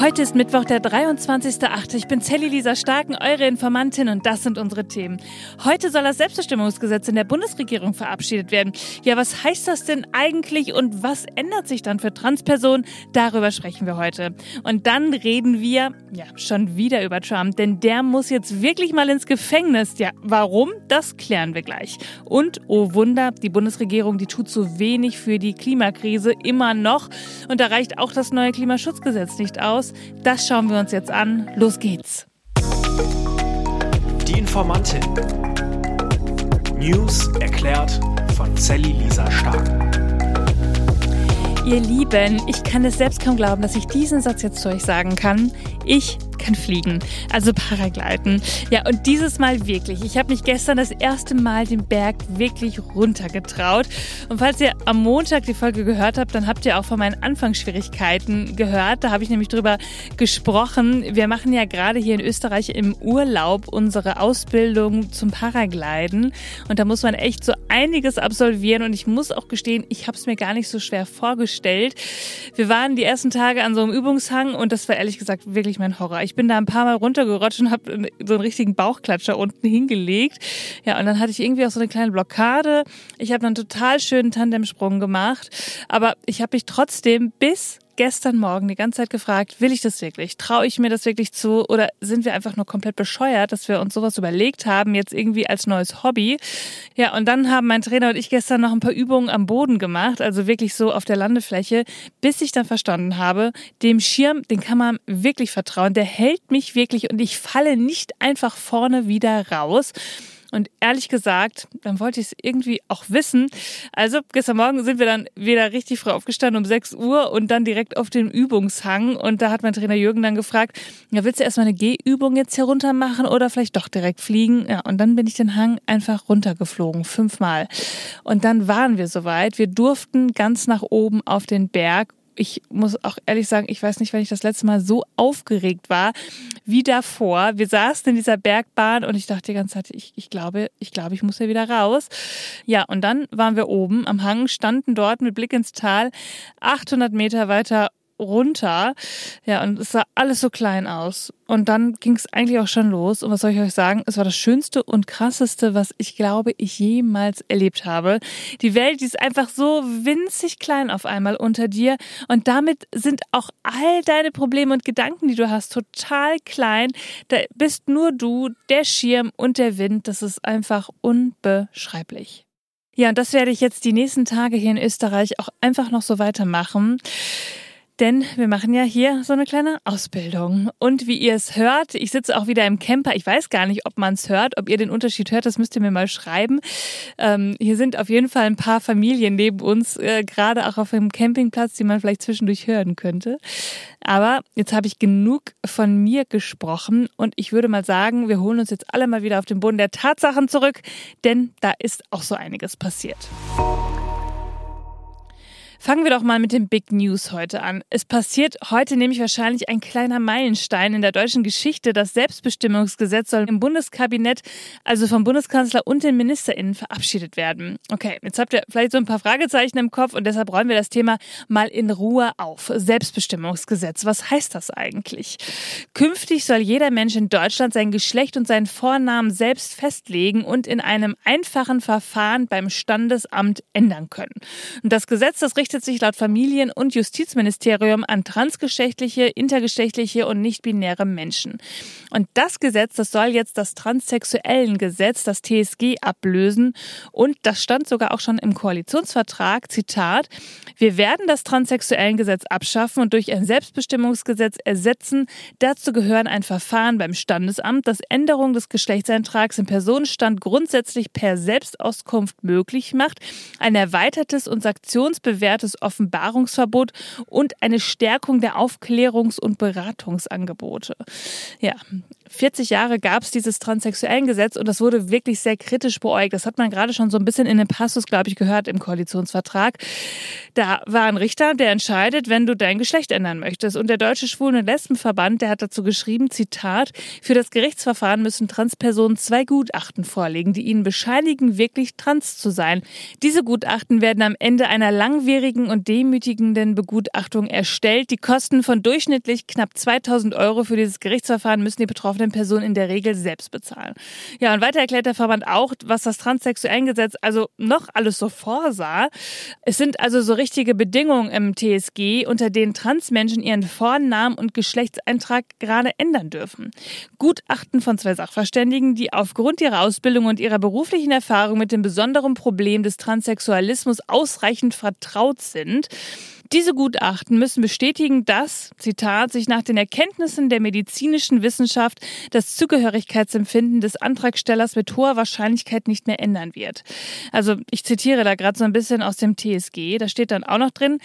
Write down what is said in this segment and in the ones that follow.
Heute ist Mittwoch, der 23.8. Ich bin Sally Lisa Starken, eure Informantin und das sind unsere Themen. Heute soll das Selbstbestimmungsgesetz in der Bundesregierung verabschiedet werden. Ja, was heißt das denn eigentlich und was ändert sich dann für Transpersonen? Darüber sprechen wir heute. Und dann reden wir, ja, schon wieder über Trump, denn der muss jetzt wirklich mal ins Gefängnis. Ja, warum? Das klären wir gleich. Und, oh Wunder, die Bundesregierung, die tut zu wenig für die Klimakrise immer noch. Und da reicht auch das neue Klimaschutzgesetz nicht aus. Das schauen wir uns jetzt an. Los geht's. Die Informantin. News erklärt von Sally Lisa Stark. Ihr Lieben, ich kann es selbst kaum glauben, dass ich diesen Satz jetzt zu euch sagen kann. Ich kann fliegen, also Paragliden. Ja, und dieses Mal wirklich. Ich habe mich gestern das erste Mal den Berg wirklich runtergetraut. Und falls ihr am Montag die Folge gehört habt, dann habt ihr auch von meinen Anfangsschwierigkeiten gehört. Da habe ich nämlich drüber gesprochen. Wir machen ja gerade hier in Österreich im Urlaub unsere Ausbildung zum Paragliden. Und da muss man echt so einiges absolvieren. Und ich muss auch gestehen, ich habe es mir gar nicht so schwer vorgestellt. Wir waren die ersten Tage an so einem Übungshang und das war ehrlich gesagt wirklich mein Horror. Ich ich bin da ein paar Mal runtergerutscht und habe so einen richtigen Bauchklatscher unten hingelegt. Ja, und dann hatte ich irgendwie auch so eine kleine Blockade. Ich habe dann total schönen Tandemsprung gemacht, aber ich habe mich trotzdem bis gestern Morgen die ganze Zeit gefragt, will ich das wirklich? Traue ich mir das wirklich zu? Oder sind wir einfach nur komplett bescheuert, dass wir uns sowas überlegt haben, jetzt irgendwie als neues Hobby? Ja, und dann haben mein Trainer und ich gestern noch ein paar Übungen am Boden gemacht, also wirklich so auf der Landefläche, bis ich dann verstanden habe, dem Schirm, den kann man wirklich vertrauen. Der hält mich wirklich und ich falle nicht einfach vorne wieder raus. Und ehrlich gesagt, dann wollte ich es irgendwie auch wissen. Also gestern Morgen sind wir dann wieder richtig früh aufgestanden um 6 Uhr und dann direkt auf den Übungshang. Und da hat mein Trainer Jürgen dann gefragt, ja, willst du erstmal eine Gehübung jetzt hier runter machen oder vielleicht doch direkt fliegen? Ja, und dann bin ich den Hang einfach runtergeflogen, fünfmal. Und dann waren wir soweit. Wir durften ganz nach oben auf den Berg ich muss auch ehrlich sagen, ich weiß nicht, wenn ich das letzte Mal so aufgeregt war wie davor. Wir saßen in dieser Bergbahn und ich dachte die ganze Zeit, ich, ich glaube, ich glaube, ich muss hier wieder raus. Ja, und dann waren wir oben am Hang, standen dort mit Blick ins Tal, 800 Meter weiter runter. Ja, und es sah alles so klein aus. Und dann ging es eigentlich auch schon los. Und was soll ich euch sagen? Es war das Schönste und Krasseste, was ich glaube, ich jemals erlebt habe. Die Welt, die ist einfach so winzig klein auf einmal unter dir. Und damit sind auch all deine Probleme und Gedanken, die du hast, total klein. Da bist nur du, der Schirm und der Wind. Das ist einfach unbeschreiblich. Ja, und das werde ich jetzt die nächsten Tage hier in Österreich auch einfach noch so weitermachen. Denn wir machen ja hier so eine kleine Ausbildung. Und wie ihr es hört, ich sitze auch wieder im Camper. Ich weiß gar nicht, ob man es hört, ob ihr den Unterschied hört, das müsst ihr mir mal schreiben. Ähm, hier sind auf jeden Fall ein paar Familien neben uns, äh, gerade auch auf dem Campingplatz, die man vielleicht zwischendurch hören könnte. Aber jetzt habe ich genug von mir gesprochen und ich würde mal sagen, wir holen uns jetzt alle mal wieder auf den Boden der Tatsachen zurück, denn da ist auch so einiges passiert. Fangen wir doch mal mit den Big News heute an. Es passiert heute nämlich wahrscheinlich ein kleiner Meilenstein in der deutschen Geschichte. Das Selbstbestimmungsgesetz soll im Bundeskabinett, also vom Bundeskanzler und den MinisterInnen verabschiedet werden. Okay, jetzt habt ihr vielleicht so ein paar Fragezeichen im Kopf und deshalb räumen wir das Thema mal in Ruhe auf. Selbstbestimmungsgesetz, was heißt das eigentlich? Künftig soll jeder Mensch in Deutschland sein Geschlecht und seinen Vornamen selbst festlegen und in einem einfachen Verfahren beim Standesamt ändern können. Und das Gesetz, das richtet richtet sich laut Familien- und Justizministerium an transgeschlechtliche, intergeschlechtliche und nicht-binäre Menschen. Und das Gesetz, das soll jetzt das transsexuellen Gesetz, das TSG, ablösen. Und das stand sogar auch schon im Koalitionsvertrag. Zitat: Wir werden das transsexuellen Gesetz abschaffen und durch ein Selbstbestimmungsgesetz ersetzen. Dazu gehören ein Verfahren beim Standesamt, das Änderung des Geschlechtseintrags im Personenstand grundsätzlich per Selbstauskunft möglich macht, ein erweitertes und sanktionsbewährtes das Offenbarungsverbot und eine Stärkung der Aufklärungs- und Beratungsangebote. Ja, 40 Jahre gab es dieses transsexuellen Gesetz und das wurde wirklich sehr kritisch beäugt. Das hat man gerade schon so ein bisschen in dem Passus, glaube ich, gehört im Koalitionsvertrag. Da war ein Richter, der entscheidet, wenn du dein Geschlecht ändern möchtest. Und der Deutsche Schwulen- und Lesbenverband, der hat dazu geschrieben, Zitat, für das Gerichtsverfahren müssen Transpersonen zwei Gutachten vorlegen, die ihnen bescheinigen, wirklich trans zu sein. Diese Gutachten werden am Ende einer langwierigen und demütigenden Begutachtung erstellt. Die Kosten von durchschnittlich knapp 2000 Euro für dieses Gerichtsverfahren müssen die betroffenen Personen in der Regel selbst bezahlen. Ja, und weiter erklärt der Verband auch, was das transsexuellen Gesetz also noch alles so vorsah. Es sind also so richtige Bedingungen im TSG, unter denen Transmenschen ihren Vornamen und Geschlechtseintrag gerade ändern dürfen. Gutachten von zwei Sachverständigen, die aufgrund ihrer Ausbildung und ihrer beruflichen Erfahrung mit dem besonderen Problem des Transsexualismus ausreichend vertraut sind. Diese Gutachten müssen bestätigen, dass, Zitat, sich nach den Erkenntnissen der medizinischen Wissenschaft das Zugehörigkeitsempfinden des Antragstellers mit hoher Wahrscheinlichkeit nicht mehr ändern wird. Also ich zitiere da gerade so ein bisschen aus dem TSG, da steht dann auch noch drin,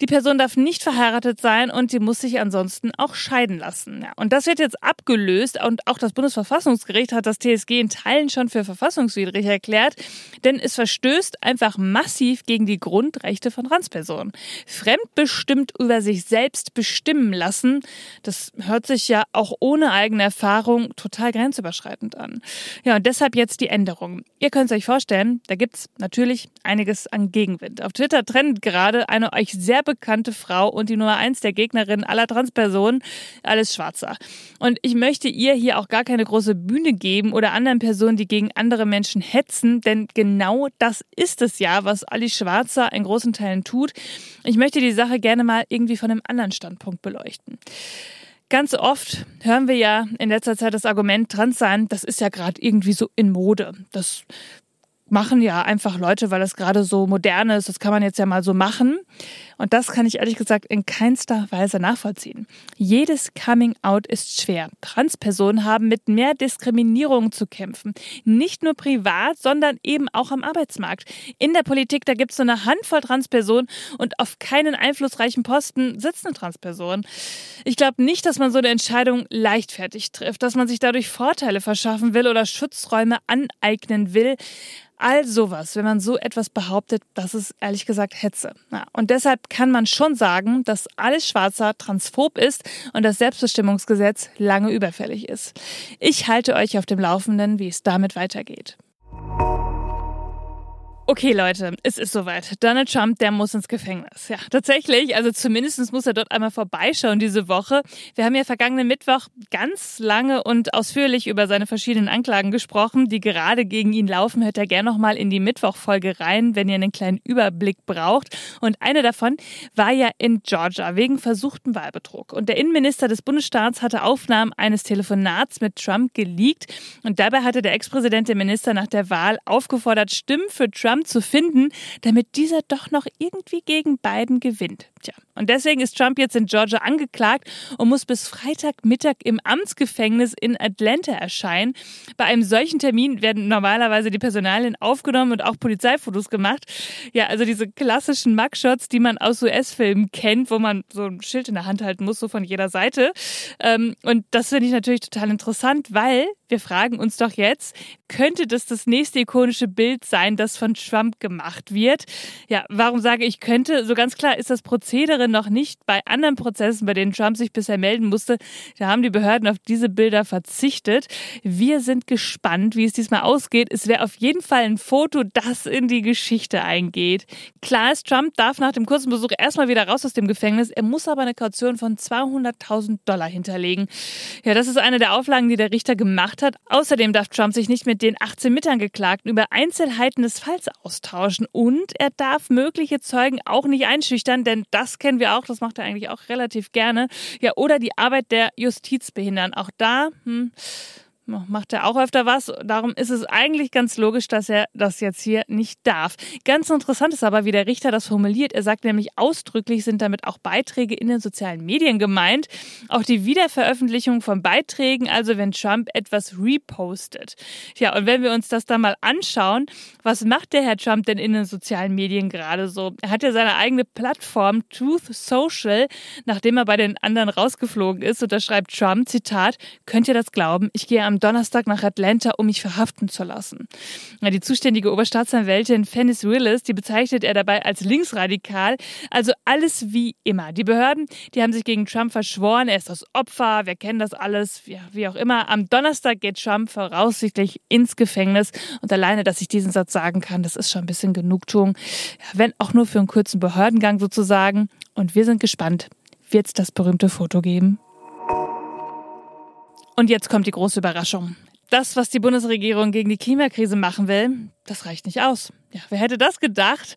die Person darf nicht verheiratet sein und sie muss sich ansonsten auch scheiden lassen. Ja, und das wird jetzt abgelöst und auch das Bundesverfassungsgericht hat das TSG in Teilen schon für verfassungswidrig erklärt, denn es verstößt einfach massiv gegen die Grundrechte von Transpersonen fremdbestimmt über sich selbst bestimmen lassen, das hört sich ja auch ohne eigene Erfahrung total grenzüberschreitend an. Ja, und deshalb jetzt die Änderung. Ihr könnt es euch vorstellen, da gibt's natürlich einiges an Gegenwind. Auf Twitter trennt gerade eine euch sehr bekannte Frau und die Nummer eins der Gegnerin aller Transpersonen, alles Schwarzer. Und ich möchte ihr hier auch gar keine große Bühne geben oder anderen Personen, die gegen andere Menschen hetzen, denn genau das ist es ja, was Alice Schwarzer in großen Teilen tut. Ich möchte die Sache gerne mal irgendwie von einem anderen Standpunkt beleuchten. Ganz oft hören wir ja in letzter Zeit das Argument, trans sein, das ist ja gerade irgendwie so in Mode. Das machen ja einfach Leute, weil das gerade so modern ist. Das kann man jetzt ja mal so machen. Und das kann ich ehrlich gesagt in keinster Weise nachvollziehen. Jedes Coming Out ist schwer. Transpersonen haben mit mehr Diskriminierung zu kämpfen. Nicht nur privat, sondern eben auch am Arbeitsmarkt. In der Politik, da gibt es so eine Handvoll Transpersonen und auf keinen einflussreichen Posten sitzt eine Transperson. Ich glaube nicht, dass man so eine Entscheidung leichtfertig trifft, dass man sich dadurch Vorteile verschaffen will oder Schutzräume aneignen will. All sowas, wenn man so etwas behauptet, das ist ehrlich gesagt Hetze. Ja, und deshalb kann man schon sagen, dass alles Schwarzer transphob ist und das Selbstbestimmungsgesetz lange überfällig ist. Ich halte euch auf dem Laufenden, wie es damit weitergeht. Okay, Leute, es ist soweit. Donald Trump, der muss ins Gefängnis. Ja, tatsächlich. Also zumindest muss er dort einmal vorbeischauen diese Woche. Wir haben ja vergangenen Mittwoch ganz lange und ausführlich über seine verschiedenen Anklagen gesprochen, die gerade gegen ihn laufen. Hört ja gerne nochmal in die Mittwochfolge rein, wenn ihr einen kleinen Überblick braucht. Und eine davon war ja in Georgia wegen versuchten Wahlbetrug. Und der Innenminister des Bundesstaats hatte Aufnahmen eines Telefonats mit Trump geleakt. Und dabei hatte der Ex-Präsident den Minister nach der Wahl aufgefordert, Stimmen für Trump zu finden, damit dieser doch noch irgendwie gegen Biden gewinnt. Tja, und deswegen ist Trump jetzt in Georgia angeklagt und muss bis Freitagmittag im Amtsgefängnis in Atlanta erscheinen. Bei einem solchen Termin werden normalerweise die Personalien aufgenommen und auch Polizeifotos gemacht. Ja, also diese klassischen Mugshots, die man aus US-Filmen kennt, wo man so ein Schild in der Hand halten muss, so von jeder Seite. Ähm, und das finde ich natürlich total interessant, weil wir fragen uns doch jetzt, könnte das das nächste ikonische Bild sein, das von Trump gemacht wird? Ja, warum sage ich könnte? So ganz klar ist das Prozedere noch nicht bei anderen Prozessen, bei denen Trump sich bisher melden musste. Da haben die Behörden auf diese Bilder verzichtet. Wir sind gespannt, wie es diesmal ausgeht. Es wäre auf jeden Fall ein Foto, das in die Geschichte eingeht. Klar ist, Trump darf nach dem kurzen Besuch erstmal wieder raus aus dem Gefängnis. Er muss aber eine Kaution von 200.000 Dollar hinterlegen. Ja, das ist eine der Auflagen, die der Richter gemacht hat. Außerdem darf Trump sich nicht mit den 18 Mitangeklagten über Einzelheiten des Falls austauschen und er darf mögliche Zeugen auch nicht einschüchtern, denn das kennen wir auch, das macht er eigentlich auch relativ gerne. Ja, oder die Arbeit der Justiz behindern. Auch da, hm, macht er auch öfter was. Darum ist es eigentlich ganz logisch, dass er das jetzt hier nicht darf. Ganz interessant ist aber, wie der Richter das formuliert. Er sagt nämlich ausdrücklich, sind damit auch Beiträge in den sozialen Medien gemeint. Auch die Wiederveröffentlichung von Beiträgen, also wenn Trump etwas repostet. Ja, und wenn wir uns das da mal anschauen, was macht der Herr Trump denn in den sozialen Medien gerade so? Er hat ja seine eigene Plattform Truth Social, nachdem er bei den anderen rausgeflogen ist. Und da schreibt Trump, Zitat, könnt ihr das glauben? Ich gehe am Donnerstag nach Atlanta, um mich verhaften zu lassen. Die zuständige Oberstaatsanwältin Fennis Willis, die bezeichnet er dabei als linksradikal. Also alles wie immer. Die Behörden, die haben sich gegen Trump verschworen. Er ist das Opfer. Wir kennen das alles. Ja, wie auch immer. Am Donnerstag geht Trump voraussichtlich ins Gefängnis. Und alleine, dass ich diesen Satz sagen kann, das ist schon ein bisschen Genugtuung. Ja, wenn auch nur für einen kurzen Behördengang sozusagen. Und wir sind gespannt. Wird es das berühmte Foto geben? Und jetzt kommt die große Überraschung. Das, was die Bundesregierung gegen die Klimakrise machen will, das reicht nicht aus. Ja, wer hätte das gedacht?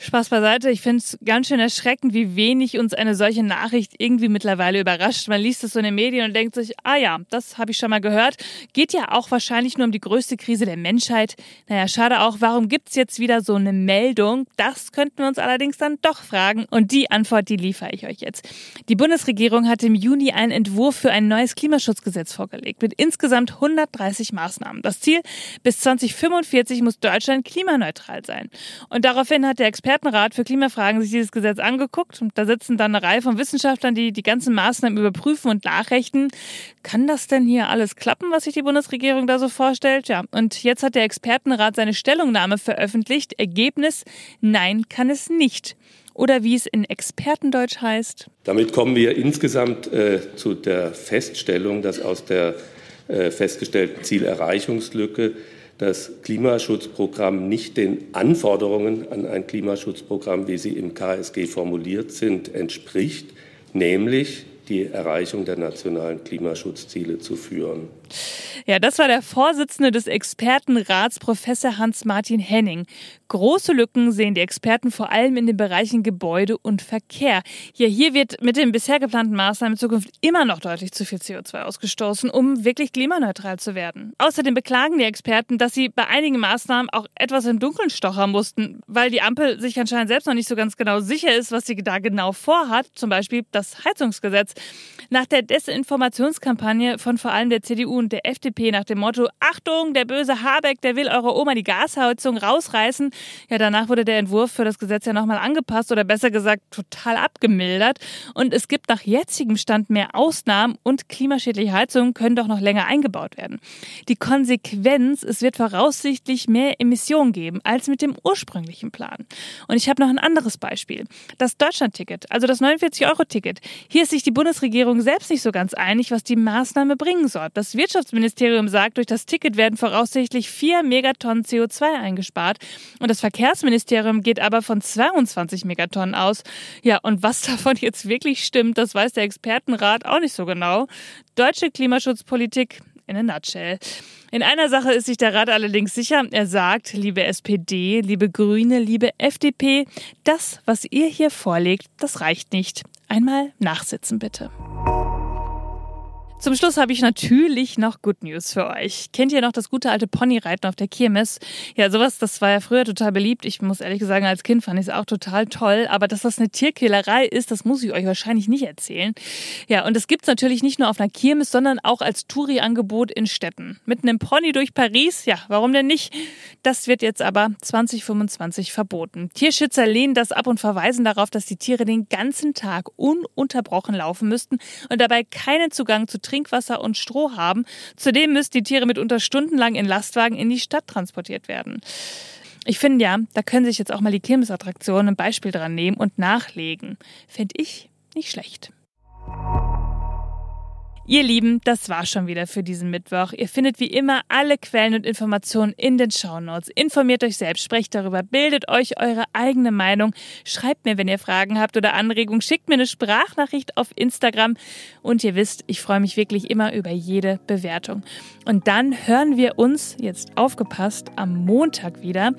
Spaß beiseite. Ich finde es ganz schön erschreckend, wie wenig uns eine solche Nachricht irgendwie mittlerweile überrascht. Man liest es so in den Medien und denkt sich, ah ja, das habe ich schon mal gehört. Geht ja auch wahrscheinlich nur um die größte Krise der Menschheit. Naja, schade auch, warum gibt's jetzt wieder so eine Meldung? Das könnten wir uns allerdings dann doch fragen. Und die Antwort, die liefere ich euch jetzt. Die Bundesregierung hat im Juni einen Entwurf für ein neues Klimaschutzgesetz vorgelegt mit insgesamt 130 Maßnahmen. Das Ziel, bis 2045 muss Deutschland klimaneutral sein. Und daraufhin hat der Experte Expertenrat für Klimafragen sich dieses Gesetz angeguckt und da sitzen dann eine Reihe von Wissenschaftlern, die die ganzen Maßnahmen überprüfen und nachrechnen. Kann das denn hier alles klappen, was sich die Bundesregierung da so vorstellt? Ja, und jetzt hat der Expertenrat seine Stellungnahme veröffentlicht. Ergebnis, nein, kann es nicht oder wie es in Expertendeutsch heißt. Damit kommen wir insgesamt äh, zu der Feststellung, dass aus der äh, festgestellten Zielerreichungslücke das Klimaschutzprogramm nicht den Anforderungen an ein Klimaschutzprogramm, wie sie im KSG formuliert sind, entspricht, nämlich die Erreichung der nationalen Klimaschutzziele zu führen. Ja, das war der Vorsitzende des Expertenrats, Professor Hans-Martin Henning. Große Lücken sehen die Experten vor allem in den Bereichen Gebäude und Verkehr. Ja, hier wird mit den bisher geplanten Maßnahmen in Zukunft immer noch deutlich zu viel CO2 ausgestoßen, um wirklich klimaneutral zu werden. Außerdem beklagen die Experten, dass sie bei einigen Maßnahmen auch etwas im Dunkeln stochern mussten, weil die Ampel sich anscheinend selbst noch nicht so ganz genau sicher ist, was sie da genau vorhat, zum Beispiel das Heizungsgesetz. Nach der Desinformationskampagne von vor allem der CDU und der FDP nach dem Motto Achtung, der böse Habeck, der will eure Oma die Gasheizung rausreißen. Ja, danach wurde der Entwurf für das Gesetz ja nochmal angepasst oder besser gesagt total abgemildert. Und es gibt nach jetzigem Stand mehr Ausnahmen und klimaschädliche Heizungen können doch noch länger eingebaut werden. Die Konsequenz, es wird voraussichtlich mehr Emissionen geben als mit dem ursprünglichen Plan. Und ich habe noch ein anderes Beispiel. Das Deutschlandticket, also das 49-Euro-Ticket. Hier ist sich die Bundesregierung Regierung selbst nicht so ganz einig, was die Maßnahme bringen soll. Das Wirtschaftsministerium sagt, durch das Ticket werden voraussichtlich vier Megatonnen CO2 eingespart. Und das Verkehrsministerium geht aber von 22 Megatonnen aus. Ja, und was davon jetzt wirklich stimmt, das weiß der Expertenrat auch nicht so genau. Deutsche Klimaschutzpolitik in a nutshell. In einer Sache ist sich der Rat allerdings sicher. Er sagt, liebe SPD, liebe Grüne, liebe FDP, das, was ihr hier vorlegt, das reicht nicht. Einmal nachsitzen bitte. Zum Schluss habe ich natürlich noch Good News für euch. Kennt ihr noch das gute alte Ponyreiten auf der Kirmes? Ja, sowas, das war ja früher total beliebt. Ich muss ehrlich sagen, als Kind fand ich es auch total toll. Aber dass das eine Tierquälerei ist, das muss ich euch wahrscheinlich nicht erzählen. Ja, und das gibt's natürlich nicht nur auf einer Kirmes, sondern auch als Touri-Angebot in Städten. Mit einem Pony durch Paris? Ja, warum denn nicht? Das wird jetzt aber 2025 verboten. Tierschützer lehnen das ab und verweisen darauf, dass die Tiere den ganzen Tag ununterbrochen laufen müssten und dabei keinen Zugang zu Trinkwasser und Stroh haben. Zudem müssen die Tiere mitunter stundenlang in Lastwagen in die Stadt transportiert werden. Ich finde ja, da können sich jetzt auch mal die Kirmesattraktionen ein Beispiel dran nehmen und nachlegen. Fände ich nicht schlecht. Ihr Lieben, das war schon wieder für diesen Mittwoch. Ihr findet wie immer alle Quellen und Informationen in den Shownotes. Informiert euch selbst, sprecht darüber, bildet euch eure eigene Meinung. Schreibt mir, wenn ihr Fragen habt oder Anregungen. Schickt mir eine Sprachnachricht auf Instagram. Und ihr wisst, ich freue mich wirklich immer über jede Bewertung. Und dann hören wir uns, jetzt aufgepasst, am Montag wieder.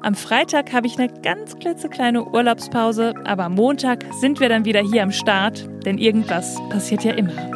Am Freitag habe ich eine ganz klitzekleine Urlaubspause, aber am Montag sind wir dann wieder hier am Start, denn irgendwas passiert ja immer.